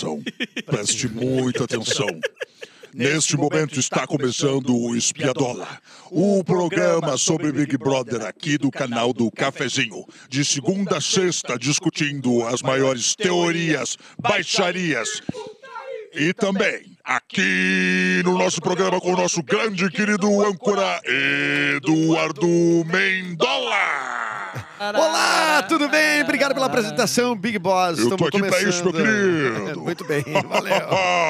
atenção. Preste muita atenção. Neste momento está começando o Espiadola, o programa sobre Big Brother aqui do canal do Cafezinho. De segunda a sexta, discutindo as maiores teorias, baixarias. E também aqui no nosso programa com o nosso grande e querido âncora Eduardo Mendola. Olá, tudo bem? Obrigado pela apresentação, Big Boss. Eu tô Estamos aqui pra começando. isso, meu querido. Muito bem, valeu.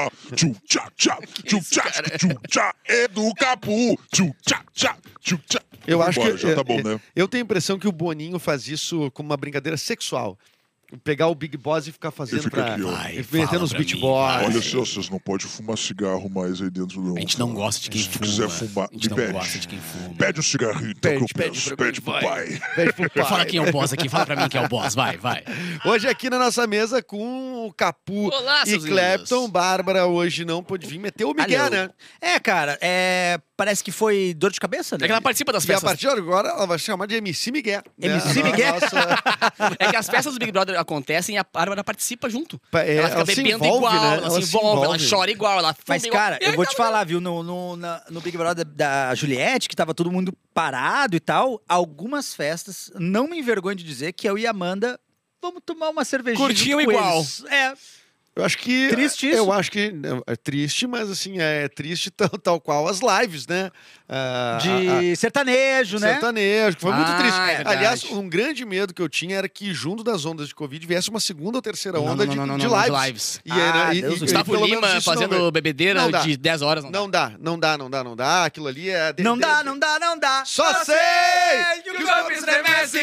tchum tchá tchá, tchum tchá tchum tchá, Edu Capu, tchum tchá tchá, tchum tchá. Eu acho Vambora, que já tá eu- bom, eu, né? eu tenho a impressão que o Boninho faz isso como uma brincadeira sexual. Pegar o Big Boss e ficar fazendo fica pra. aqui, ó. Vai, metendo os beat boys. Olha só, vocês não podem fumar cigarro mais aí dentro do A gente não gosta de quem Se tu fuma. quiser fumar, a gente me não pede. gosta de quem fuma. Pede um cigarrinho, então, Pede, que eu pede Pede pro vai. pai. Pede pro pai. Fala quem é o boss aqui, fala pra mim quem é o boss, vai, vai. Hoje aqui na nossa mesa com o Capu Olá, e Clapton. Bárbara hoje não pôde vir, meteu o Miguel, Alô. né? É, cara, é, parece que foi dor de cabeça, né? É que ela participa das E a festas. partir de agora ela vai se chamar de MC Miguel. né? MC A Miguel. nossa- É que as festas do Big Brother acontecem e a Bárbara participa junto. É, ela fica ela se bebendo envolve, igual, né? ela, se envolve, ela chora igual, ela fuma Mas, igual. cara, E aí eu vou te falar, viu, no, no, na- no Big Brother da Juliette, que tava todo mundo parado e tal, algumas festas, não me envergonho de dizer que eu e a Amanda vamos tomar uma cervejinha. Curtiam igual. eles. É, Eu acho que. Triste isso. Eu acho que é triste, mas assim, é triste tal, tal qual as lives, né? Ah, de a- sertanejo, a- né? Sertanejo, que foi muito Ah, triste. é. Aliás, um grande medo que eu tinha era que, junto das ondas de Covid, viesse uma segunda ou terceira Não, onda não, de, não, não, de não, lives. de lives. E, aí, Ah, e- Deus e- e. Gustavo Lima fazendo bebedeira de 10 horas. Não, dá. Não dá, não dá, não dá, não dá. Aquilo ali é. de- Não de- dá, não dá, não dá. Só sei que o corpo estremece,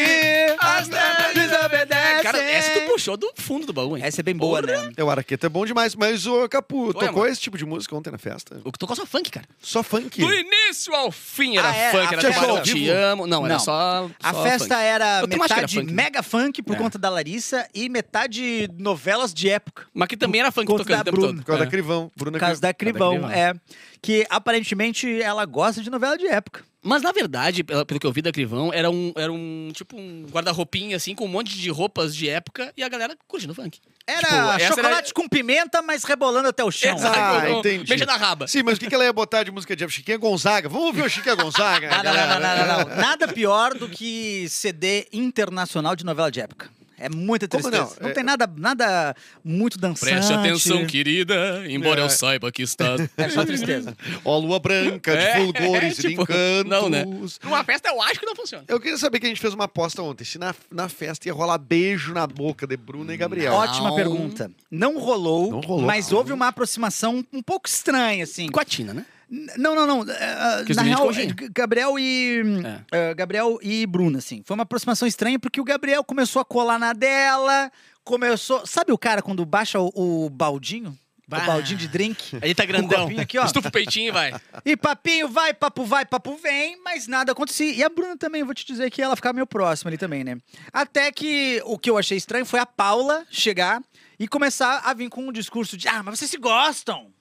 as desobedecem. Cara, essa tu puxou do fundo do baú, hein? Essa é bem boa, né? É, O Araqueta é bom demais, mas o Capu, tocou amor. esse tipo de música ontem na festa? O que tocou só funk, cara. Só funk. Do início ao fim era Ah, é? funk, A era festa Tubarão Te? Amo. Não, era Não. só. A só festa funk. era Eu era metade né? mega funk por É. conta da Larissa e metade novelas de época. Mas que também era funk tocando da o tempo Bruna. todo. Por causa É. da Crivão. Bruna Por causa da. Crivão, é. Que aparentemente ela gosta de novela de época. Mas na verdade, pelo que eu vi da Crivão, era um, era um tipo um guarda-roupinha assim, com um monte de roupas de época e a galera curtindo funk. Era Tipo, chocolate era- com pimenta, mas rebolando até o chão. Exato. Ah, entendi. Beija na raba. Sim, mas o que, que ela ia botar de música de época? Chiquinha Gonzaga. Vamos ouvir o Chiquinha Gonzaga? Não, não, não, não, não, não. Nada pior do que CD internacional de novela de época. É muita Como tristeza. não? Não, É- tem nada, nada muito dançante. Preste atenção, querida, embora É. eu saiba que está. É só tristeza. Ó, lua branca, de É, fulgores é, e de tipo, encantos. não, né? Numa festa eu acho que não funciona. Eu queria saber que a gente fez uma aposta ontem. Se na, na festa ia rolar beijo na boca de Bruna e Gabriel. Ótima Não. pergunta. Não rolou, Não rolou. mas houve uma aproximação um pouco estranha, assim. Com a Tina, né? Não, não, não. os na real, eh, Gabriel e. eh, Gabriel e Bruna, assim. Foi uma aproximação estranha porque o Gabriel começou a colar na dela, começou. Sabe o cara quando baixa o, o baldinho? Bah. O baldinho de drink? Aí tá o grandão. aqui, ó. Estufa o peitinho vai. E papinho vai, papo vai, papo vem, mas nada acontecia. E a Bruna também, eu vou te dizer que ela ficava meio próxima ali também, né? Até que o que eu achei estranho foi a Paula chegar e começar a vir com um discurso de: ah, mas vocês se gostam.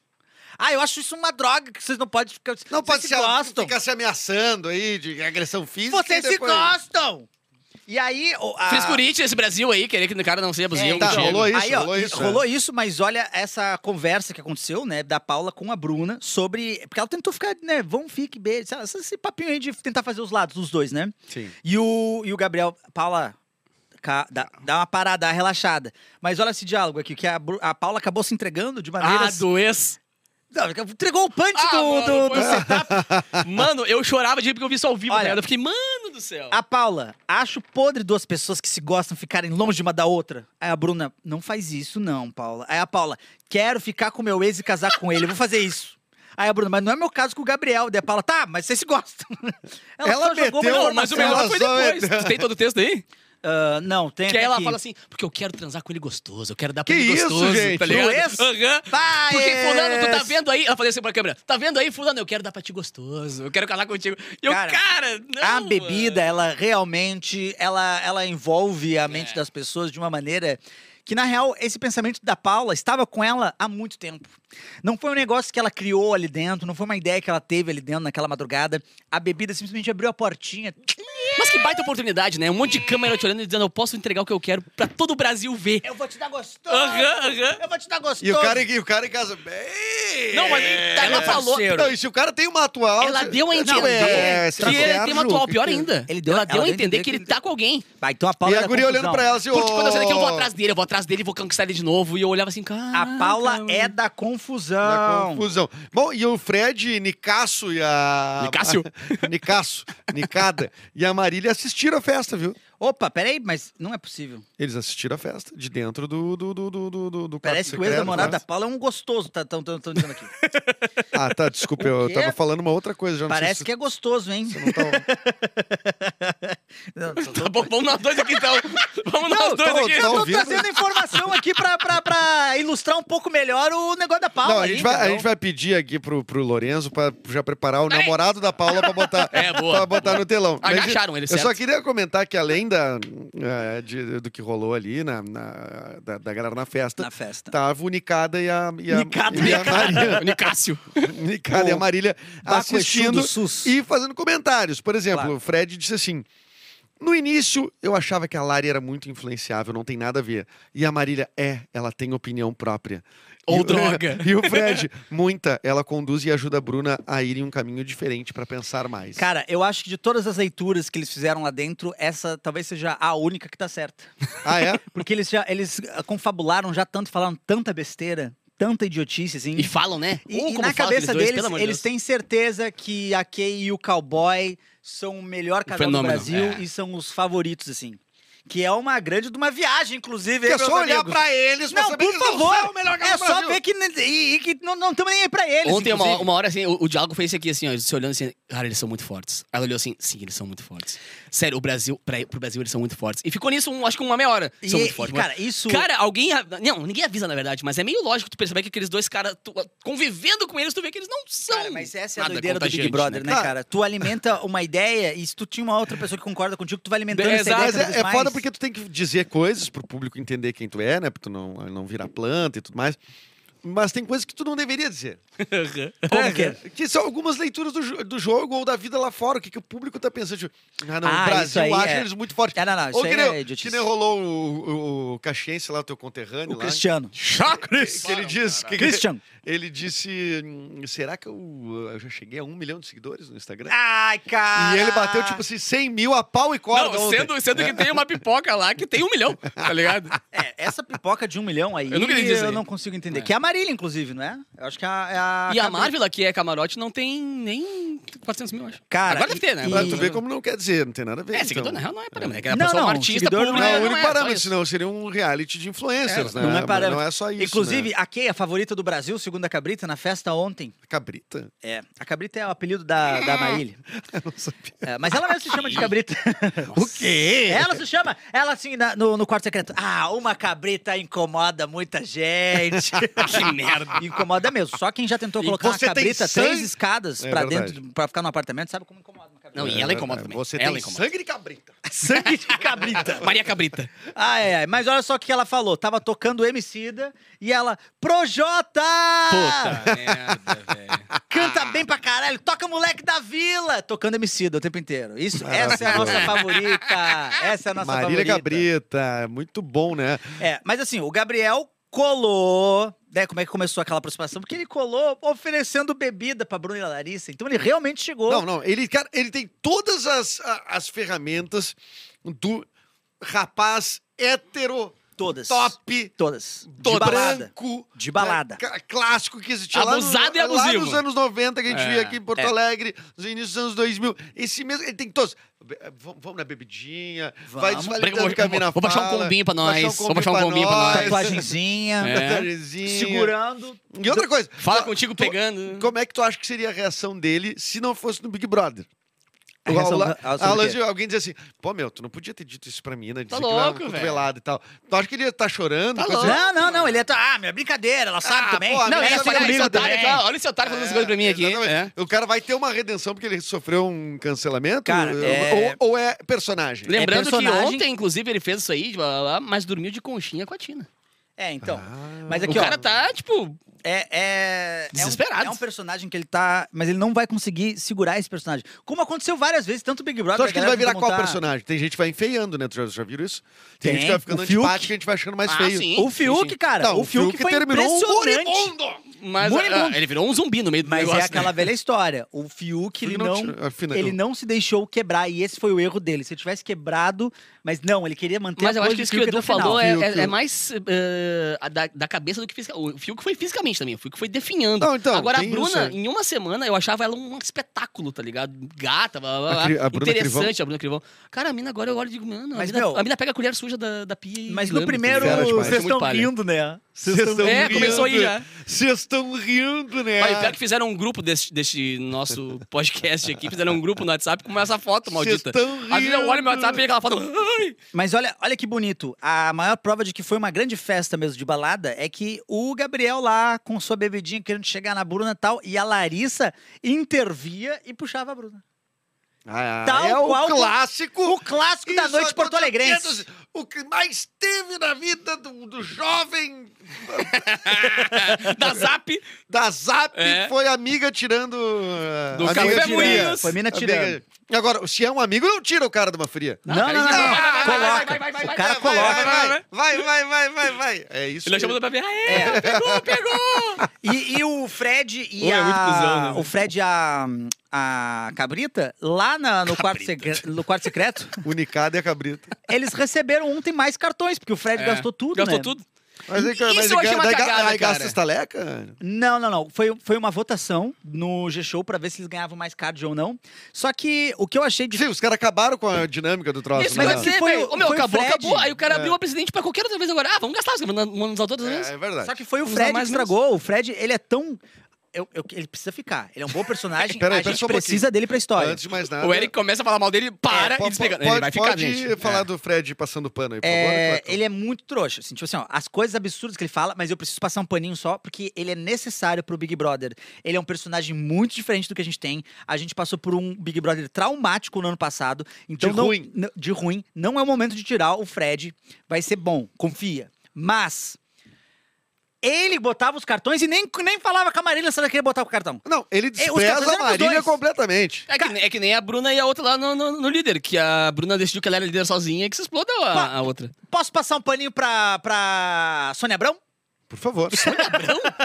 Ah, eu acho isso uma droga que vocês não podem ficar. Não vocês pode se se gostam. ficar se ameaçando aí de agressão física. Vocês e se depois... gostam! E aí. o- a- Frescurite esse Brasil aí, querer que o cara não seja É, abusivo então, Tá, rolou isso, aí, ó, rolou isso, rolou é. isso, mas olha essa conversa que aconteceu, né, da Paula com a Bruna sobre. Porque ela tentou ficar, né, vão, fique, beijo. Esse papinho aí de tentar fazer os lados dos dois, né? Sim. E o, e o Gabriel, Paula, dá, dá uma parada, dá uma relaxada. Mas olha esse diálogo aqui, que a, a Paula acabou se entregando de Ah, maneiras. do ex. Não, entregou o punch Ah, do, mano, do, do setup. Mano, eu chorava de rir porque eu vi isso ao vivo, Olha. cara. Eu fiquei, mano do céu. A Paula, acho podre duas pessoas que se gostam ficarem longe de uma da outra. Aí a Bruna, não faz isso não, Paula. Aí a Paula, quero ficar com meu ex e casar com ele, eu vou fazer isso. Aí a Bruna, mas não é meu caso com o Gabriel. Daí a Paula, tá, mas vocês se gostam. Ela só jogou meteu- uma Não, mas o melhor ela foi depois. Tu tem todo o texto aí? Ah, não, tem Que aí ela aqui. fala assim, porque eu quero transar com ele gostoso, eu quero dar pra Que ele isso, gostoso, gente? tá ligado? Aham. Vai, Porque fulano, tu tá ex. vendo aí? Ela falou assim pra câmera, tá vendo aí, fulano, eu quero dar pra ti gostoso, eu quero casar contigo. E eu, Cara, cara, não, a bebida, mano. ela realmente, ela, ela envolve a mente É. das pessoas de uma maneira que, na real, esse pensamento da Paula estava com ela há muito tempo. Não foi um negócio que ela criou ali dentro, não foi uma ideia que ela teve ali dentro naquela madrugada. A bebida simplesmente abriu a portinha Mas que baita oportunidade, né? Um monte de câmera te olhando e dizendo, eu posso entregar o que eu quero pra todo o Brasil ver. Eu vou te dar gostoso. Aham, aham. Eu vou te dar gostoso. E o cara, e o cara em casa, bem... Não, mas Tá, ela meu falou... Não, e se o cara tem uma atual... Ela deu a Não, entender é, que ele tem uma atual pior ainda. Ele deu- ela deu ela a deu a entender que ele tá com alguém. Vai, então a Paula E é a guria olhando pra ela assim, Porque quando eu saí daqui, eu vou "Ô, atrás dele, eu vou atrás dele, vou conquistar ele de novo. E eu olhava assim, cara. A Paula é da confusão. Da confusão. Bom, e o Fred, Nicasso e a. Nicásio? Nicasso, Nicada. E a Marília assistiram a festa, viu? Opa, peraí, mas não é possível. Eles assistiram a festa de dentro do, do, do, do, do, do quarto Parece que o ex-namorado da? Paula é um gostoso, tá, tão, tão, tão dizendo aqui. Ah, tá, desculpa, eu tava falando uma outra coisa. Já não Parece sei que é gostoso, hein? se não tá... Não, tô- Tá bom, vamos nós dois aqui então. Vamos nós Não, dois tô- aqui. tô- eu tô ouvindo? trazendo informação aqui pra, pra, pra ilustrar um pouco melhor o negócio da Paula. Não, a aí, gente, vai, a entendeu? gente vai pedir aqui pro, pro Lorenzo pra já preparar o namorado da Paula pra botar, É, boa. pra botar no telão. Agacharam ele, Eu só certo. queria comentar que além da, eh, de- do que rolou ali, na, na- da, da galera na festa, Na festa. tava o Nicada e a, e a, Nicada. e a Maria. Nicásio. Nicada e a Marília assistindo e fazendo comentários. Por exemplo, Claro. o Fred disse assim. No início, eu achava que a Lari era muito influenciável, não tem nada a ver. E a Marília é, ela tem opinião própria. Ou E o- droga. E o Fred, muita, ela conduz e ajuda a Bruna a ir em um caminho diferente pra pensar mais. Cara, eu acho que de todas as leituras que eles fizeram lá dentro, essa talvez seja a única que tá certa. Ah, é? Porque eles já eles ah, confabularam já tanto, falaram tanta besteira, tanta idiotice, assim. E falam, né? E, Ou e na cabeça dois, deles, eles Deus. têm certeza que a Kay e o Cowboy são o melhor casal fenômeno, do Brasil é. e são os favoritos, assim. Que é uma grande de uma viagem, inclusive. É só meus olhar amigos? pra eles pra Não, saber por que não favor. são o melhor É só ver que, e, e que não estamos nem aí pra eles. Ontem, uma, uma hora, assim, o, o diálogo foi esse aqui, assim, ó, se olhando assim, cara, eles são muito fortes. Ela olhou assim, sim, eles são muito fortes. Sério, o Brasil, pra, pro Brasil, eles são muito fortes. E ficou nisso, um, acho que uma meia hora. E- são muito fortes. cara, isso. Cara, alguém. Não, ninguém avisa, na verdade, mas é meio lógico tu perceber que aqueles dois caras, convivendo com eles, tu vê que eles não são. Cara, mas essa é a doideira do Big Brother, né, Cara, cara? Tu alimenta uma ideia e se tu tinha uma outra pessoa que concorda contigo, tu vai alimentando essa ideia. Mas é, é foda porque tu tem que dizer coisas pro público entender quem tu é, né? Pra tu não, não virar planta e tudo mais. Mas tem coisas que tu não deveria dizer. Como que é? Que são algumas leituras do, do jogo ou da vida lá fora. O que, que o público tá pensando? Tipo, ah, não, Ah, o isso Brasil acha é. eles muito fortes. É, não, não, isso Ou aí que nem, é idiotice. que nem rolou o, o, o Caxiense lá, o teu conterrâneo O lá. Cristiano. Que, que ele disse... Que, Christian. Ele disse... hum, Será que eu, eu já cheguei a um milhão de seguidores no Instagram? Ai, cara. E ele bateu, tipo assim, 100 mil a pau e corda Não, ontem. sendo, sendo que tem uma pipoca lá que tem um milhão, tá ligado? É, essa pipoca de um milhão aí, Eu nunca entendi isso aí. não consigo entender. É. Que é a Marília, inclusive, não é? Eu acho que é a... é a E a Marvel, que é camarote, não tem nem 400 mil, acho. Cara, Agora deve ter, né? e- Agora tu ver como não quer dizer, não tem nada a ver. É, então. seguidor na real não é parâmetro. É que a Não, pessoa é não, um artista seguidor não público, Não, é o não único parâmetro, senão seria um reality de influencers, É, né? Não é parâmetro. Não é só isso. Inclusive, né? a Kay, a favorita do Brasil, segundo a Cabrita, na festa ontem. Cabrita. É, a Cabrita é o apelido da, da Marília. Eu não sabia. É, mas ela mesmo se chama de Cabrita. O quê? Ela se chama, ela assim, na- no, no quarto secreto. Ah, uma cabrita incomoda muita gente. Que merda. incomoda mesmo. Só quem já tentou colocar uma você tem cabrita sangue- três escadas É pra verdade. dentro, pra ficar no apartamento, sabe como incomoda uma cabrita. Não, e ela incomoda também. Você ela tem incomoda. sangue de cabrita. Sangue de cabrita. Maria Cabrita. Ai, ai, mas olha só o que ela falou. Tava tocando Emicida e ela, Projota! Puta merda, velho. Canta bem pra caralho, toca moleque da vila! Tocando Emicida o tempo inteiro. Isso, essa é a nossa favorita. Essa é a nossa Marília favorita. Cabrita. Muito bom, né? É, mas assim, o Gabriel colou. Né, como é que começou aquela aproximação? Porque ele colou oferecendo bebida pra Bruna e Larissa. Então ele realmente chegou. Não, não. Ele, cara, ele tem todas as, as ferramentas do rapaz hétero, Todas. top, Todas. De balada. branco. De balada. né, clássico que existia Abusado e lá, no, lá abusivo. nos anos 90, que a gente É, via aqui em Porto é. Alegre, nos inícios dos anos 2000. Esse mesmo, ele tem todos. Be- Vamos, na bebidinha, vai Vamos. desvalidando Vou- o que a mina vou baixar um combinho pra baixar nós, vou baixar um pra combinho pra nós. Tatuagenzinha. É. tatuagenzinha. Segurando. E outra coisa. Fala tu- contigo tu- pegando. Como é que tu acha que seria a reação dele se não fosse no Big Brother? O- da- a- a- sobre a- o quê? alguém diz assim, pô, meu, tu não podia ter dito isso pra mim, né? Tá que louco, velho. cotovelada e tal. Tu acha que ele ia estar chorando? Tá coisa louco. assim? Não, não, não. Ele é. Ah, minha brincadeira, ela sabe Ah, também. pô, Não, Essa esse, foi olha, esse comigo otário também. aqui, ó, olha esse otário falando essas coisas pra mim aqui. É. O cara vai ter uma redenção porque ele sofreu um cancelamento? Cara, é- ou, ou é personagem? Lembrando que personagem- ontem, inclusive, ele fez isso aí, blá, blá, blá, mas dormiu de conchinha com a Tina. É, então. Ah. Mas aqui, o ó. cara tá, tipo, É, é, é um- Desesperado. É um, personagem que ele tá. Mas ele não vai conseguir segurar esse personagem. Como aconteceu várias vezes, tanto o Big Brother. Tu acha que ele vai virar tentou qual montar- personagem? Tem gente que vai enfeiando, né? Tu já, já viram isso? Tem, Tem. gente que vai ficando O Fiuk. antipática e a gente vai achando mais Ah, feio. sim. O Fiuk, sim. cara. Não, o Fiuk, foi terminou um impressionante. moribundo. Mas ah, ele virou um zumbi no meio do Mas negócio. é aquela né? velha história. O Fiuk, ele não, tira- afina- ele não se deixou quebrar. E esse foi o erro dele. Se ele tivesse quebrado, mas não, ele queria manter Mas a eu acho coisa que isso que o Edu falou é, é- é mais a da, da cabeça do que fisicamente. O Fiuk foi fisicamente também. O Fiuk foi definhando. Não, então, Agora, a Bruna, isso, é. em uma semana, eu achava ela um espetáculo, tá ligado? Gata, blá, blá, blá, A a interessante, a Bruna Crivão. Cara, a mina agora eu olho e digo, mano, a Mas, mina, meu, a mina pega a colher suja da, da pia e Mas no tá primeiro, demais. vocês é estão rindo, né? Vocês estão É, rindo. começou aí já. Vocês estão rindo, né? Mas pior que fizeram um grupo desse, desse nosso podcast aqui, fizeram um grupo no WhatsApp com essa foto maldita. Vocês tão Às vezes eu olho meu rindo. WhatsApp e aquela foto. Ai! Mas olha, olha que bonito. A maior prova de que foi uma grande festa mesmo de balada é que o Gabriel lá com sua bebidinha querendo chegar na Bruna e tal, e a Larissa intervia e puxava a Bruna. Ah, Tal é o qual- clássico. O clássico da noite Porto aconteceu Alegrense. O que mais teve na vida do, do jovem da Zap. da Zap É. foi amiga tirando. uh, Do amiga Café. Moinhos. Foi mina tirando. Amiga- Agora, se é um amigo, não tira o cara de uma fria. Não, não, não, não. vai, vai, vai, Coloca. vai, vai, O cara coloca. vai, vai, vai. Vai, vai. É isso. Ele que- chamou pra ver. Aê, pegou, pegou. E, e o Fred e Ô, é a. muito cuzão, né? O Fred e a. A Cabrita, lá na- no, quarto secre- no quarto secreto, Unicada e a cabrita. eles receberam ontem mais cartões, porque o Fred É. gastou tudo. Gastou né? tudo. Mas aí, Isso mas eu achei uma daí cagada, aí gasta cara. estaleca? Não, não, não. Foi, foi uma votação no G-Show pra ver se eles ganhavam mais card ou não. Só que o que eu achei de. Sim, os caras acabaram com a dinâmica do troço. Isso, né? mas é é que foi foi. o- meu, foi o acabou, Fred. acabou. Aí o cara abriu a presidente pra qualquer outra vez agora. Ah, vamos gastar, vamos usar todas as vezes. É, é verdade. Só que foi o Vamos Fred que estragou. O Fred, ele é tão. Eu- eu- ele precisa ficar. Ele é um bom personagem. Pera aí, a gente um precisa pouquinho. dele pra história. Antes de mais nada. O Eric começa a falar mal dele, para É, e desliga. po- Ele vai ficar, pode gente. falar É. do Fred passando pano aí, por É, favor. Ele é muito trouxa, assim, tipo assim, ó, as coisas absurdas que ele fala, mas eu preciso passar um paninho só, porque ele é necessário pro Big Brother. Ele é um personagem muito diferente do que a gente tem. A gente passou por um Big Brother traumático no ano passado. Então De não- ruim. de ruim. Não é o momento de tirar o Fred. Vai ser bom, confia. Mas ele botava os cartões e nem, nem falava com a Marília se ela queria botar o cartão. Não, ele os despreza a Marília completamente. É que, é que nem a Bruna e a outra lá no, no- no líder, que a Bruna decidiu que ela era líder sozinha e que se explodeu a, a outra. Posso passar um paninho pra, pra Sônia Abrão? Por favor.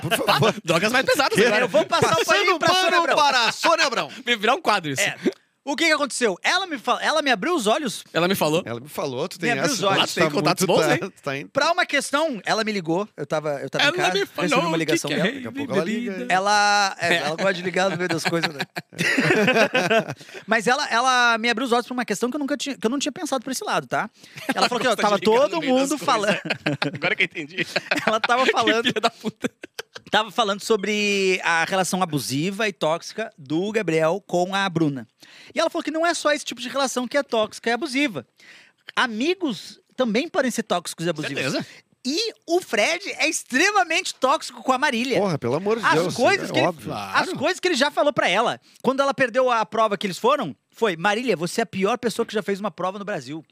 Por favor. Drogas mais pesadas Que? agora. Eu vou passar um Passando paninho pra Sônia pano Abrão. para Sônia Abrão. Vai virar um quadro isso. É. O que que aconteceu? Ela me, fal... ela me abriu os olhos Ela me falou. Ela me falou, tu tem Me abriu essa. os olhos. tu Tem contatos bons, tá, hein? tu tá pra uma questão. Ela me ligou, eu tava, eu tava em Ela casa, me recebi falou uma ligação que que é dela. Daqui a pouco ela liga. Ela, é, ela gosta de ligar no meio das coisas, né? Mas ela, ela me abriu os olhos pra uma questão que eu nunca tinha, que eu não tinha pensado por esse lado, tá? Ela falou que ó, Gosta tava de ligar no todo meio das mundo coisas. falando, Agora que eu entendi. ela tava falando, Filha da puta. tava falando sobre a relação abusiva e tóxica do Gabriel com a Bruna. E ela falou que não é só esse tipo de relação que é tóxica e abusiva. Amigos também podem ser tóxicos e abusivos. Certeza. E o Fred é extremamente tóxico com a Marília. Porra, pelo amor de As Deus. coisas, é que ele, óbvio. as coisas que ele já falou pra ela. Quando ela perdeu a prova que eles foram, foi: Marília, você é a pior pessoa que já fez uma prova no Brasil.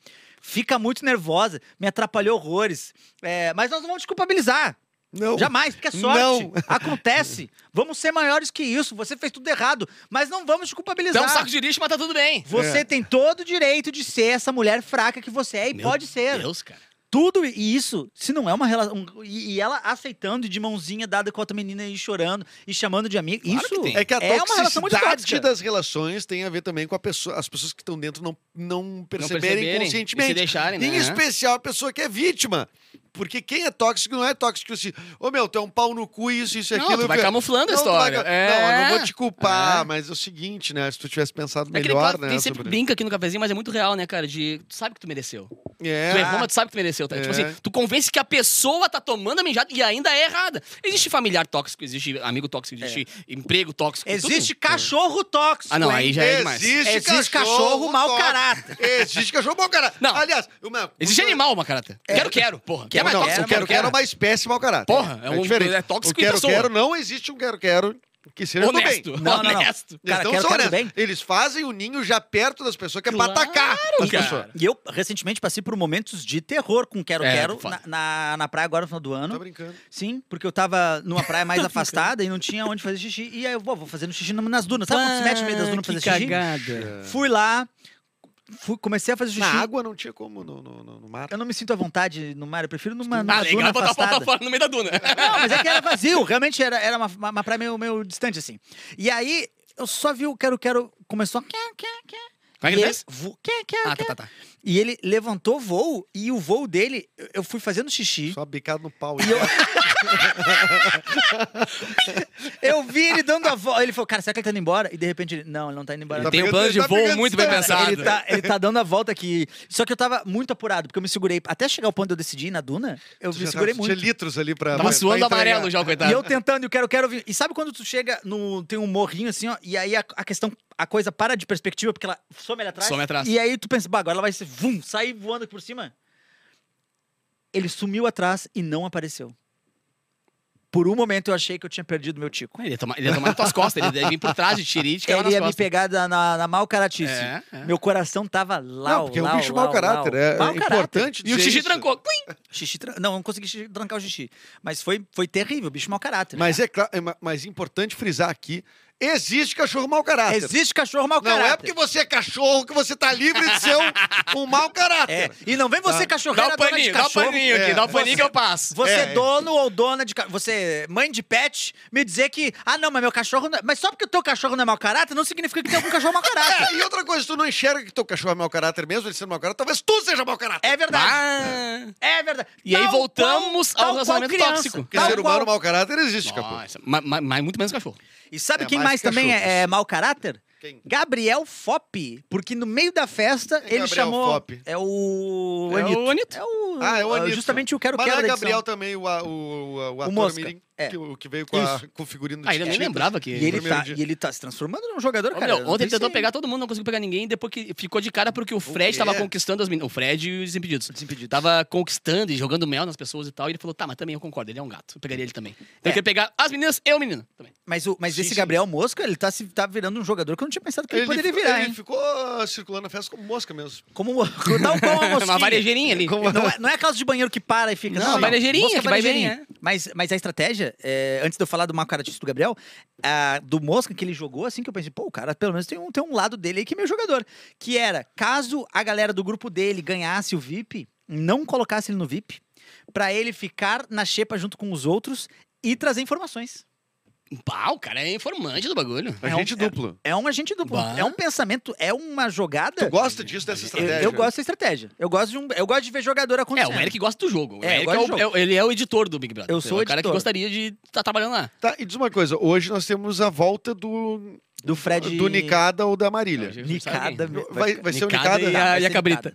Fica muito nervosa, me atrapalhou horrores. É, mas nós não vamos te culpabilizar. Não. Jamais, porque é sorte. Não. Acontece. Vamos ser maiores que isso. Você fez tudo errado. Mas não vamos te Dá culpabilizar. um saco de lixo, mas tá tudo bem. Você É. tem todo o direito de ser essa mulher fraca que você é e Meu pode ser. Deus, cara. Tudo e isso, se não é uma relação. um- e, e ela aceitando de mãozinha dada com outra menina e chorando e chamando de amigo. Claro isso que tem. É que a é uma relação muito toxicidade tóxica. das relações tem a ver também com a pessoa, as pessoas que estão dentro não, não perceberem, perceberem, conscientemente. e se deixarem, né? Em especial a pessoa que é vítima. Porque quem é tóxico não é tóxico assim, ô meu, tu é um pau no cu, isso, isso, Não, aquilo. tu vai eu- camuflando a Não, vai história. ca- É. Não, eu não vou te culpar, É. mas é o seguinte, né? Se tu tivesse pensado É aquele melhor, papo, né? tem sempre sobre- brinca aqui no cafezinho, mas é muito real, né, cara? De tu sabe que tu mereceu. É. Tu errou, mas tu sabe que tu mereceu, tá? É. Tipo assim, tu convence que a pessoa tá tomando a mijada e ainda é errada. Existe familiar tóxico, existe amigo tóxico, existe emprego tóxico. Existe tudo. cachorro tóxico. Ah, não, aí já é demais. Existe, Existe cachorro mau tóxico. caráter. Existe cachorro mau caráter. Não. Aliás, uma, Existe animal, uma carata. Quero, quero, porra. Quero, Quer mais não, tóxico? o quero, quero é uma espécie mau caráter. Porra, é um- diferente. é tóxico o em quero, pessoa. quero não existe um quero, quero Que seja do bem. Honesto. Não, não, não. honesto. Cara, Então quero- são quero honestos. bem. Eles fazem o ninho já perto das pessoas, que é Claro, pra atacar as cara. pessoas. E eu, recentemente, passei por momentos de terror com Quero É, na, na, na praia agora no final do ano. Tá brincando. Sim, porque eu tava numa praia mais afastada e não tinha onde fazer xixi. E aí eu vou, vou fazendo xixi nas dunas. Sabe quando se mete no meio das dunas pra que fazer xixi? cagada. Fui lá, fui, comecei a fazer xixi. Na água não tinha como no, no, no- mar. Eu não me sinto à vontade no mar, eu prefiro numa, numa Ah, duna legal botar pau pra afastada. fora no meio da duna. Não, mas é que era vazio, realmente era, era uma, uma, uma praia meio, meio distante, assim. E aí, eu só vi o Quero Quero, começou a... Quer, quer, quer. Como é que ele fez? vo- Quer, quer, Ah, tá, tá, tá. E ele levantou voo, e o voo dele, eu- fui fazendo xixi. Só bicado no pau. E eu... eu vi ele dando a volta. Ele falou, cara, será que ele tá indo embora? E de repente ele, não, ele não tá indo embora. Ele tá Tem um pegando- plano de tá voo muito bem pensado. Ele tá, ele tá dando a volta aqui. Só que eu tava muito apurado, porque eu me segurei. Até chegar ao ponto de eu decidir ir na duna, eu Tu me segurei tava- muito. Tinha litros ali pra. Tava pra- suando pra amarelo já, o coitado. E eu tentando, eu quero, quero vir. E sabe quando tu chega no. Tem um morrinho assim, ó, e aí a, a questão, a coisa para de perspectiva, porque ela some ali atrás. Some atrás. E aí tu pensa, bah, agora ela vai ser, vum, sair voando aqui por cima. Ele sumiu atrás e não apareceu. Por um momento eu achei que eu tinha perdido meu tico. Ele ia tomar, ele ia tomar nas tuas costas, ele ia vir por trás de tiri e te quebrar Ele ia nas me costas. pegar da- na, na mau caratice. É, é. Meu coração tava lá. Não, porque é um bicho mau caráter. É, é importante E o xixi isso. trancou. Clim! Xixi tran- Não, não consegui trancar o xixi. Mas foi, foi terrível, bicho mau caráter. Mas é claro, é ma- mas importante frisar aqui: existe cachorro mau caráter. Existe cachorro mau Não caráter. é porque você é cachorro que você tá livre de ser um, um mau É, caráter. e não vem você, Tá. cachorreira, Dá o dona de paninho, dá o cachorro. paninho aqui, É. dá o paninho que eu passo. Você É. é dono ou dona de. ca- Você, mãe de pet, me dizer que. Ah, não, mas meu cachorro. Não é... Mas só porque o teu cachorro não é mau caráter, não significa que tem algum cachorro mau caráter. É, e outra coisa, tu não enxerga que teu cachorro é mau caráter mesmo, ele sendo mau caráter, talvez tu seja mau caráter. É verdade. Ah. É verdade. E aí Tal voltamos qual- ao relacionamento tóxico. Porque tal ser humano qual. mau caráter existe, capô. Nossa, mas, mas, mas muito menos cachorro. E sabe É, quem mais mais também é, é mau caráter? Quem? Gabriel Fop. Porque no meio da festa, é ele Gabriel chamou. Fop? É o. É Anito. o Anito. É o. Ah, é o Anitta. Justamente o Quero Mas Quero não é Gabriel edição. também, o, o, o, o ator Mosca. mirim, É. que, o- que veio com, a, com o figurino do Ah, ele nem lembrava que... E ele, tá, e ele tá se transformando num jogador, Ô, cara. meu, Eu ontem ele tentou pegar todo mundo, não conseguiu pegar ninguém, depois que ficou de cara porque o Fred quê? tava conquistando as meninas. O Fred e os Desimpedidos. Desimpedidos. Tava conquistando e jogando mel nas pessoas e tal. E ele falou, tá, mas também eu concordo, ele é um gato. Eu pegaria ele também. Então É. eu queria pegar as meninas e o menino também. Mas, o, mas Sim, esse sim. Gabriel Mosca, ele tá, se, tá virando um jogador que eu não tinha pensado que ele, poderia fi- virar, ele hein? ficou circulando na festa como mosca mesmo. Como, tal qual uma mosquinha. Uma varejeirinha ali. Não é, não é de banheiro que para e fica... Não, varejeirinha, Mosca que vai bem, varejeirinha. Mas, mas a estratégia, é, antes de eu falar do mau do Gabriel, a, do Mosca que ele jogou, assim, que eu pensei, pô, o cara pelo menos tem um, tem um lado dele aí que é meu jogador. Que era, caso a galera do grupo dele ganhasse o VIP, não colocasse ele no VIP, pra ele ficar na xepa junto com os outros e trazer informações. Pá, o cara é informante do bagulho. É um- Agente duplo. É um agente duplo. Bah. É um pensamento, é uma jogada. Tu gosta disso, dessa Eu, estratégia? eu gosto dessa estratégia. Eu gosto de, um, eu gosto de ver jogador É, acontecendo. o Eric gosta do jogo. O É, eu Eric gosto é o- jogo. é o- ele é o editor do Big Brother. Eu sou é o o cara que gostaria de estar trabalhando lá. Tá, e diz uma coisa, hoje nós temos a volta do, Do Fred. do Nicada ou da Marília. Não, Nicada. Vai, vai ser o Nicada e a, e a cabrita.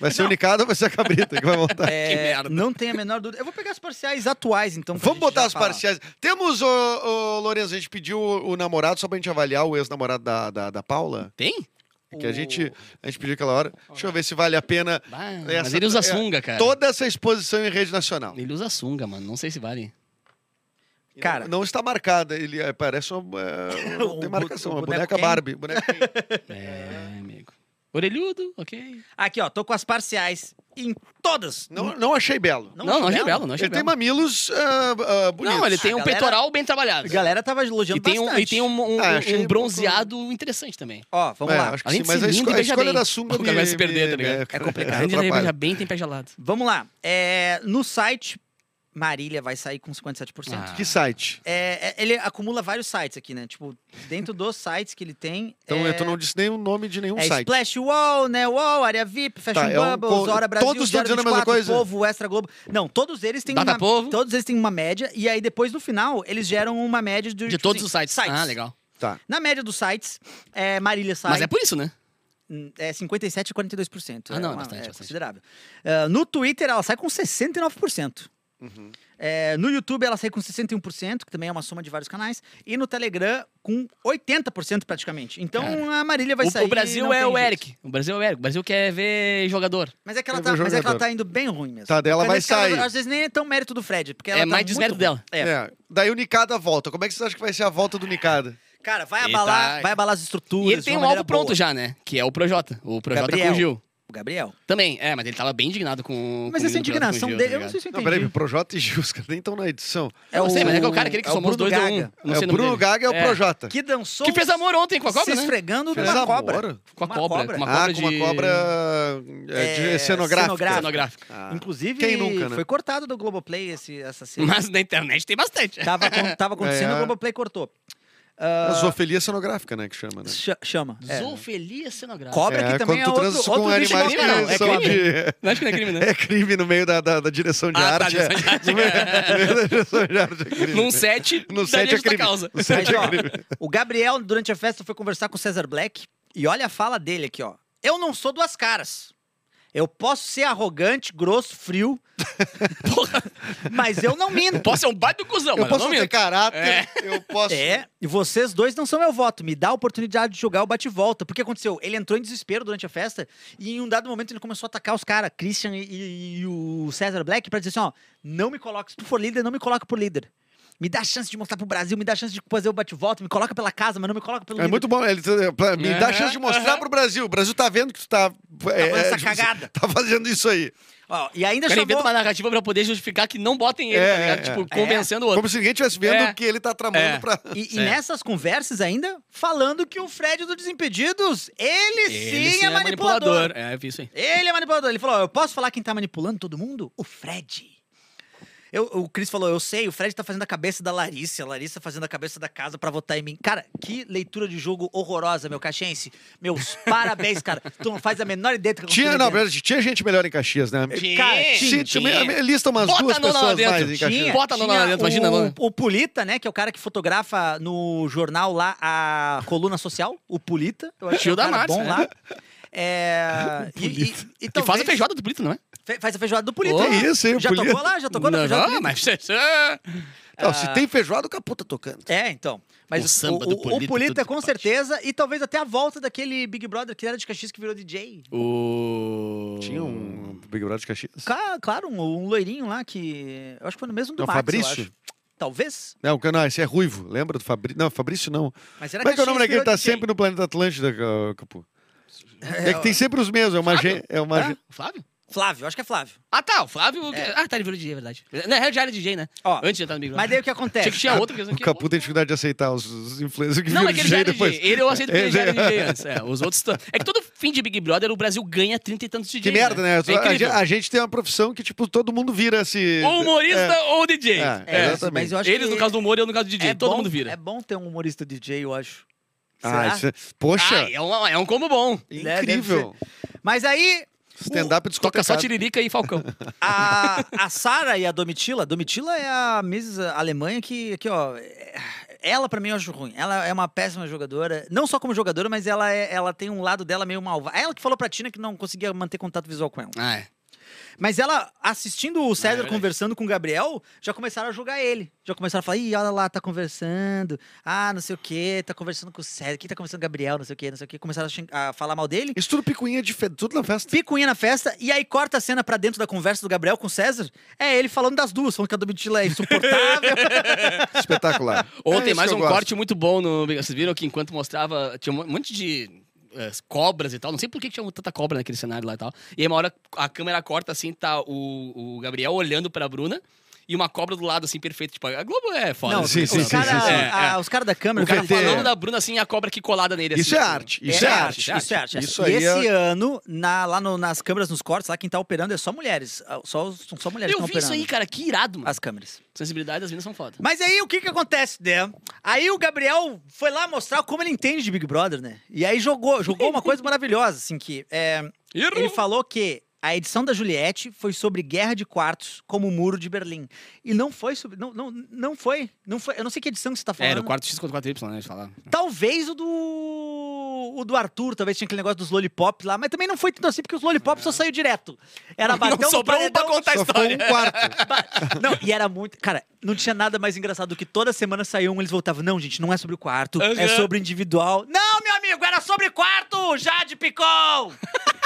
Vai ser o Nicada ou vai ser a Cabrita que vai voltar? É, Que merda. Não tem a menor dúvida. Eu vou pegar as parciais atuais, então. Vamos botar as falar. parciais. Temos, ô, ô, Lourenço, a gente pediu o, o namorado só pra gente avaliar o ex-namorado da, da, da Paula. Tem? Que a gente, a gente pediu aquela hora. Deixa eu ver se vale a pena Bah, Essa- mas ele usa é, sunga, cara. toda essa exposição em rede nacional. Ele usa sunga, mano. Não sei se vale. Cara. Não, não está marcada. Ele é, parece uma. é, não tem marcação, uma boneca Ken. Barbie. Boneca. É, amigo. Orelhudo, ok. Aqui, ó. Tô com as parciais em todas. não, não achei belo. Não, não, achei belo, não achei Ele tem belo. mamilos ah, ah, bonitos. Não, ele tem A um galera- peitoral bem trabalhado. A galera tava elogiando E tem, um, bastante. e tem um, um- Ah, um um bronzeado interessante também. Ó, vamos É, lá. acho que Além sim, mas a, esco- a escolha bem. da sunga O cara me- vai se perder, me- tá ligado? me- É complicado. Além de beija bem, tem pé gelado. Vamos lá. É, no site, Marília vai sair com 57%. Ah. Que site? É, é, ele acumula vários sites aqui, né? Tipo, dentro dos sites que ele tem. Então, é, tu não disse nem o nome de nenhum é site. Splash Wall, né? Wall, Área VIP, Fashion Tá, é um Bubbles, Hora Brasil, todos estão Diário dizendo a mesma 24, coisa? Povo, Extra Globo. Não, todos eles têm Data uma... Povo. Todos eles têm uma média, e aí depois, no final, eles geram uma média de... De tipo todos assim, os sites. Ah, legal. Tá. Na média dos sites, é, Marília sai... Mas é por isso, né? É 57 e 42%. Ah, não, é, é uma- bastante, é bastante. considerável. Ah, no Twitter, ela sai com 69%. Uhum. É, no YouTube ela sai com 61%, que também é uma soma de vários canais. E no Telegram com 80% praticamente. Então Cara, a Marília vai O, sair. o Brasil é o jeito. Eric. O Brasil é o Eric. O Brasil quer ver jogador. Mas é que ela, tá, mas é que ela tá indo bem ruim mesmo. Tá, daí ela Porque vai sair. Às vezes nem é tão mérito do Fred. Porque ela É tá mais muito desmérito dela. É. É. Daí o Nikada volta. Como é que vocês acham que vai ser a volta do Nikada? Cara, vai abalar, tá- vai abalar as estruturas. E ele tem um alvo pronto já, né? Que é o Projota. O Projota Gabriel. com o Gil. O Gabriel. Também, é, mas ele tava bem indignado com. Mas com essa indignação Gil, dele, tá eu não sei se eu Não, entendi. peraí, Projota e Gil, os caras nem estão na edição. Eu não sei, mas é que é o cara aquele que é o somou os Bruno dois a um. Gaga. Não é sei o Bruno dele. Gaga e o É. Projota. Que dançou. Que fez amor ontem com a se cobra, né? esfregando Fez numa cobra. Com a cobra. cobra. Com uma Ah, cobra com uma de... cobra é, de É, cenográfica. cenográfica. cenográfica. Ah. Inclusive, Quem nunca, né? foi cortado do Globoplay esse, essa cena. Mas na internet tem bastante. Tava, tava acontecendo, É. o Globoplay cortou. A Ah, zoofilia cenográfica, né, que chama, né? cha- chama. É. Zoofilia cenográfica. Cobra É, que também é outro, transa outro com bicho animais crime, não, é crime? de... Não acho que não é crime, né? É crime no meio da, da, da direção de Ah, tá, arte. é. direção de arte, No meio, no meio da direção de arte é. Num set, No set é crime. causa. No set Mas, é ó, crime. o Gabriel, durante a festa, foi conversar com o Cesar Black. E olha a fala dele aqui, ó. Eu não sou duas caras. Eu posso ser arrogante, grosso, frio, Porra, mas eu não minto. posso ser um baita do cuzão, Eu mas posso não ter minto. caráter, É. eu posso... É, e vocês dois não são meu voto. Me dá a oportunidade de jogar o bate-volta. Porque aconteceu? Ele entrou em desespero durante a festa e em um dado momento ele começou a atacar os caras, Christian e, e- e o César Black, pra dizer assim: ó, não me coloque, se tu for líder, não me coloca por líder. Me dá a chance de mostrar pro Brasil, me dá a chance de fazer o bate-volta, me coloca pela casa, mas não me coloca pelo É líder. muito bom. Ele, pra- me dá a chance de mostrar pro Brasil. O Brasil tá vendo que tu tá... é, fazendo essa tipo, cagada. Tá fazendo isso aí. Ó, e ainda cara chamou... uma narrativa pra poder justificar que não botem ele, É, tá ligado? é, Tipo, é. convencendo o outro. Como se ninguém estivesse vendo É. o que ele tá tramando É. pra... E, e nessas conversas ainda, falando que o Fred do Desimpedidos, ele, Ele sim, é manipulador. É, eu vi isso aí. Ele é manipulador. Ele falou: eu posso falar quem tá manipulando todo mundo? O Fred. Eu, o Chris falou: eu sei, o Fred tá fazendo a cabeça da Larissa, a Larissa fazendo a cabeça da casa pra votar em mim. Cara, que leitura de jogo horrorosa, meu cachense. Meus parabéns, cara. Tu não faz a menor ideia do que Tinha, não, verdade, tinha gente melhor em Caxias, né? Cara, Tinha, tinha. tinha- lista umas Bota duas lá pessoas dentro. mais em Caxias. Tinha, Bota a nona lá tinha dentro, imagina a nona. O, o Pulita, né, que é o cara que fotografa no jornal lá a coluna social, o Pulita. Eu é Tio um da cara Márcia, bom né? lá. É, e, e, e E faz a feijoada do Brito, não é? Fe- Faz a feijoada do. Ô, hein? isso, hein, Já tocou lá? Já tocou na Não, feijoada do não, mas... Então, se tem feijoada, o Capu tá tocando. É, então. Mas O o, samba do o Polita, Polita, tudo com certeza, e talvez até a volta daquele Big Brother que era de Caxias que virou DJ. O... Tinha um Big Brother de Caxias. Ca- Claro, um, um loirinho lá que. Eu acho que foi no mesmo do É o Max, eu Fabrício? acho. Talvez. Não, que- não, esse é ruivo. Lembra do Fabrício? Não, Fabrício não. Mas era Como é que é o nome daquele que tá sempre no Planeta Atlântida, Ca- Capu? É que tem sempre os mesmos. É uma Flávio? É uma gen- Flávio? Flávio, acho que é Flávio. Ah, tá, o Flávio... É. Ah, tá, ele virou DJ, é verdade. Na real, já era DJ, né? Ó, Antes de entrar no Big Mas Brother. daí o que acontece? Achei que tinha outro. que eles não O. Capu tem dificuldade de aceitar os, os influencers que Não, viram é que ele já DJ era depois. DJ. Ele eu aceito que ele já era DJ antes. É, os outros... tão- É que todo fim de Big Brother, o Brasil ganha 30 e tantos Que DJs. merda, né? É A, a gente tem uma profissão que, tipo, todo mundo vira esse. Ou humorista É. ou DJ. É, É, exatamente. mas eu acho Eles que no caso do humor eu no caso do DJ. é Todo bom- mundo vira. É bom ter um humorista DJ, eu acho. Ah, isso é- Poxa, Ah, é, um, é um combo bom. deve incrível. Mas aí, Stand-up Toca só. Tiririca e Falcão. a, a Sara e a Domitila, a Domitila é a Miss Alemanha que, aqui, ó. é- Ela, pra mim, eu acho ruim. Ela é uma péssima jogadora. Não só como jogadora, mas ela, é, ela tem um lado dela meio malvado. Ela que falou pra Tina que não conseguia manter contato visual com ela. Ah, é. Mas ela, assistindo o César verdade. conversando com o Gabriel, já começaram a julgar ele. Já começaram a falar, ih, olha lá, tá conversando. Ah, não sei o quê, tá conversando com o César. Quem tá conversando com o Gabriel, não sei o quê, não sei o quê. Começaram a, a falar mal dele. Isso tudo picuinha de fe... tudo na festa. Picuinha na festa, e aí corta a cena pra dentro da conversa do Gabriel com o César. É ele falando das duas, falando que a Domitila é insuportável. Espetacular. Ontem, É isso mais um corte muito bom no. Vocês viram que enquanto mostrava. Tinha um monte de. Eh, cobras e tal, não sei por que tinha tanta cobra naquele cenário lá e tal. E aí, uma hora a câmera corta assim, tá o, o Gabriel olhando pra Bruna e uma cobra do lado, assim, perfeito. Tipo, a Globo é foda. Não, assim, sim, sim, os sim, caras sim, sim. É, é. os cara da câmera, O cara VT. falando da Bruna assim, a cobra aqui colada nele. Isso assim, é tipo, arte. Isso é, arte. Isso é arte. Isso e aí esse é- ano, na- lá no- nas câmeras, nos cortes, lá quem tá operando é só mulheres. Ah, Só, são só mulheres que Eu vi operando. isso aí, cara, que irado, mano. As câmeras. Sensibilidade das minas são foda. Mas aí o que que acontece, né? Aí o Gabriel foi lá mostrar como ele entende de Big Brother, né? E aí jogou, jogou uma coisa maravilhosa, assim, que é, ele falou que a edição da Juliette foi sobre guerra de quartos como o muro de Berlim. E não foi sobre. Não, não, não foi. Não foi. Eu não sei que edição que você tá falando. Era o quarto X contra o 4Y, né? De falar. Talvez o do. o do Arthur, talvez tinha aquele negócio dos lollipops lá, mas também não foi tanto assim, porque os lollipops só saiu direto. Era bater Não sobrou um pra contar a história. um quarto. Não, e era muito. Cara, não tinha nada mais engraçado do que toda semana saiu um, eles voltavam. Não, gente, não é sobre o quarto, é Aham. sobre individual. Não, meu amigo, era sobre quarto, Jade Picon!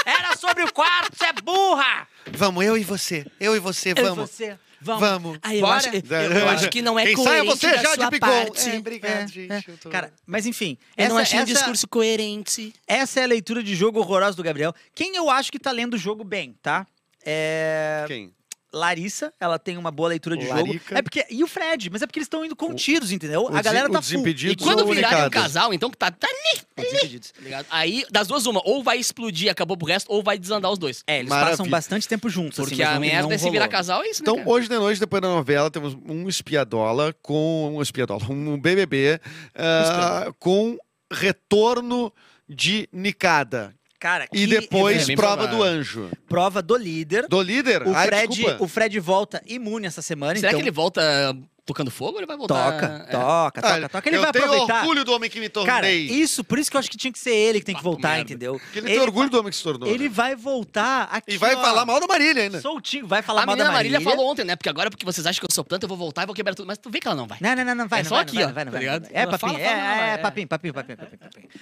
Era sobre o quarto, você é burra! Vamos, eu e você. Eu e você, Eu e vamos. você, vamos. Vamos. Ah, eu acho, eu, eu acho que não é Quem sai é coerente você, da sua Picon. parte. É, obrigado, É, gente. é. eu tô- Cara, mas enfim. Eu não essa- achei um essa- discurso coerente. Essa é a leitura de jogo horrorosa do Gabriel. Quem eu acho que tá lendo o jogo bem, tá? É. Quem? Larissa, ela tem uma boa leitura de jogo. Larica. É porque. E o Fred, mas é porque eles estão indo contidos, entendeu? o a galera tá full. E quando virarem um casal, então, que tá, tá ali, ligado? Aí, das duas, uma, ou vai explodir e acabou pro resto, ou vai desandar os dois. É, eles Maravilha. passam bastante tempo juntos, assim, Porque mas a merda não é se virar casal, é isso, né, Então, cara? hoje de noite, depois da novela, temos um espiadola com um espiadola, um BBB ah, com retorno de Nicada. Cara, E que depois é bem prova provável. do anjo. prova do líder. Do líder? O Ai, Fred, desculpa. o Fred volta imune essa semana, Será então. que ele volta tocando fogo ele vai voltar... Toca, É. toca, toca, Ah, toca. Ele eu vai tenho aproveitar. orgulho do homem que me tornei. Cara, isso, por isso que eu acho que tinha que ser ele que tem que voltar, merda. entendeu? Porque ele, tem orgulho do homem que se tornou. Ele né? vai voltar aqui. E vai ó, falar mal da Marília ainda. Soltinho, vai falar A mal da Marília Marília. falou ontem, né? Porque agora, porque vocês acham que eu sou tanto, eu vou voltar e vou quebrar tudo. Mas tu vê que ela não vai. Não, não, não, não, vai, É não só vai, aqui, não ó, vai, vai, não tá vai, não vai. É papinho, é, é, é. papinho, papinho, papinho, papinho.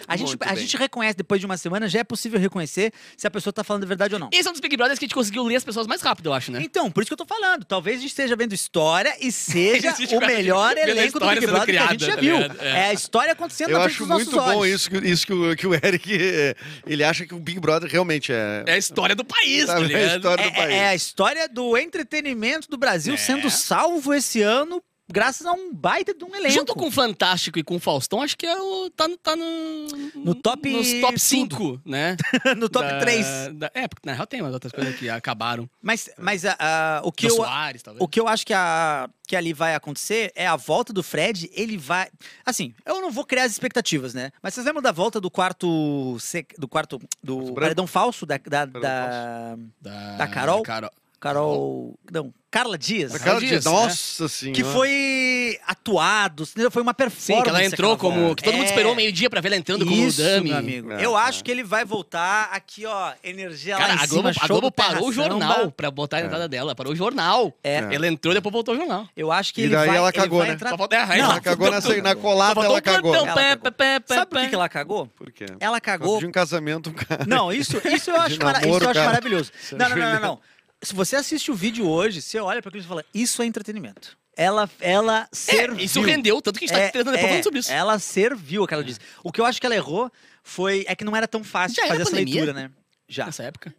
A gente, a gente reconhece depois de uma semana, já é possível reconhecer se a pessoa tá falando a verdade ou não. Esse é um dos Big Brothers que a gente conseguiu ler as pessoas mais rápido, eu acho, né? Então, por isso que eu tô falando. Talvez a gente esteja vendo história e seja A gente o melhor elenco do Big Brother que a gente já tá viu. É. É a história acontecendo Eu na frente acho dos nossos muito bom olhos. isso, que- isso que, o, que o Eric. eh, Ele acha que o Big Brother realmente é. É a história do país, tá Sabe, é a ligado? história do É, país. é a história do entretenimento do Brasil É. sendo salvo esse ano graças a um baita de um elenco. Junto com o Fantástico e com o Faustão, acho que é o, tá, no- tá no, No top nos top tudo. 5, né? no top Da- 3. da- é, porque na real tem umas outras coisas que acabaram. Mas, mas a- a- o, que eu, Soares, talvez. o que eu acho que, a, que ali vai acontecer é a volta do Fred. Ele vai. Assim, eu não vou criar as expectativas, né? Mas vocês lembram da volta do quarto. sec- Do quarto. Do paredão falso da. Da, da, Da, da Carol? Carol. Carol. Não, Carla Dias. A cara de- Dias, né? Nossa senhora. Que foi atuado, foi uma performance. Sim, que ela entrou como. Que todo mundo É. esperou meio-dia pra ver ela entrando como Isso, dummy. meu amigo. É, eu é. acho que ele vai voltar aqui, ó, energia lá Cara, em a cima, Globo, a show Globo parou o Samba. jornal pra botar a entrada dela. Parou o jornal. É. Ela entrou e depois voltou o jornal. Eu acho que E ele daí vai, ela cagou, né? entrar... Só falta- é, Não, Ela cagou na, na colada, ela o cagou. Ela Sabe por que, ela cagou? Por quê? Ela cagou... De um casamento, um cara. Não, isso, isso eu acho, maravilhoso. É Não, não, não, não. Se você assiste o vídeo hoje, você olha pra aquilo e fala, isso é entretenimento. Ela, ela serviu. É, isso rendeu, tanto que a gente tá tentando depois falando sobre isso. Ela serviu o que ela disse. O que eu acho que ela errou foi... É que não era tão fácil Já fazer essa pandemia? leitura, né? Já. Nessa época.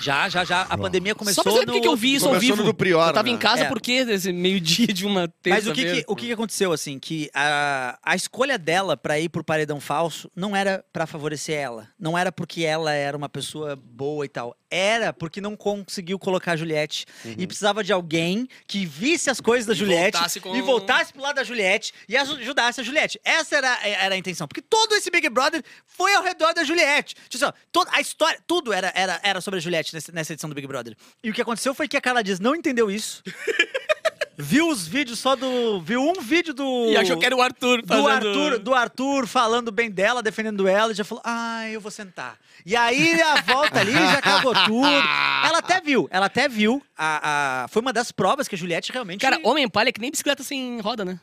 Já, já, já. A pandemia começou Só pra saber no... por que eu vi isso ao vivo. no do Prior, eu tava né? em casa É. porque desse meio-dia de uma terça Mas o que, que- o que, aconteceu, assim, que a, a escolha dela pra ir pro paredão falso não era pra favorecer ela. Não era porque ela era uma pessoa boa e tal. Era porque não conseguiu colocar a Juliette. E precisava de alguém que visse as coisas da E Juliette voltasse com- e voltasse pro lado da Juliette e aju- ajudasse a Juliette. Essa era, era a intenção. Porque todo esse Big Brother foi ao redor da Juliette. Tipo assim, ó, toda a história, tudo era, era, era sobre a Juliette nessa, nessa edição do Big Brother. E o que aconteceu foi que a Carla Dias não entendeu isso. viu os vídeos só do. Viu um vídeo do. E achou que era o Arthur do fazendo... Arthur, do Arthur falando bem dela, defendendo ela, e já falou: Ah, eu vou sentar. E aí a volta ali já cagou tudo. Ela até viu, ela até viu. A, a- foi uma das provas que a Juliette realmente. Cara, homem palha é que nem bicicleta sem roda, né?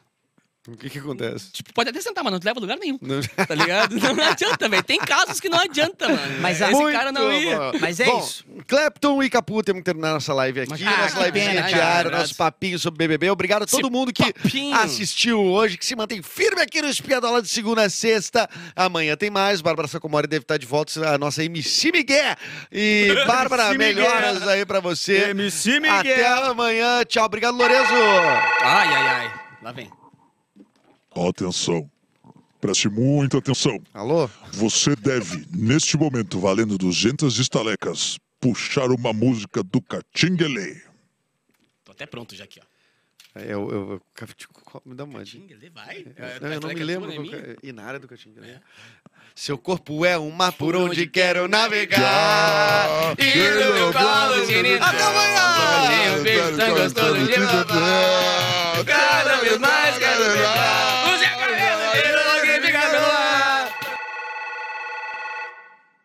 O que que acontece? Tipo, pode até sentar, mas não te leva a lugar nenhum. Não- Tá ligado? Não adianta, velho. Tem casos que não adianta, mano. Mas esse Muito cara não ia. bom. Mas é Bom, isso. Clapton e Capu, temos que terminar nossa live aqui, Mas- nossa Ah, que livezinha pena, diária, cara. nosso papinho sobre BBB. Obrigado a todo Esse mundo que papinho. assistiu hoje, que se mantém firme aqui no Espiadola de segunda a sexta. Amanhã tem mais, Bárbara Sacomori deve estar de volta, a nossa MC Miguel. E Bárbara, Miguel. melhoras aí pra você. MC Até amanhã, tchau. Obrigado, Lorenzo. Ai, ai, ai. Lá vem. Atenção. Preste muita atenção. Alô? Você deve, neste momento, valendo 200 estalecas, puxar uma música do Catinguele. Tô até pronto já aqui, ó. Eu, eu, eu- me dá uma. Tinga, vai. Não, eu não me lembro. É qual que é. Inara do Catinga. né? Seu corpo é um mar por onde quero navegar. E no meu colo, menino. Até amanhã! Um beijo tão gostoso de mamar. Cada vez mais quero pegar.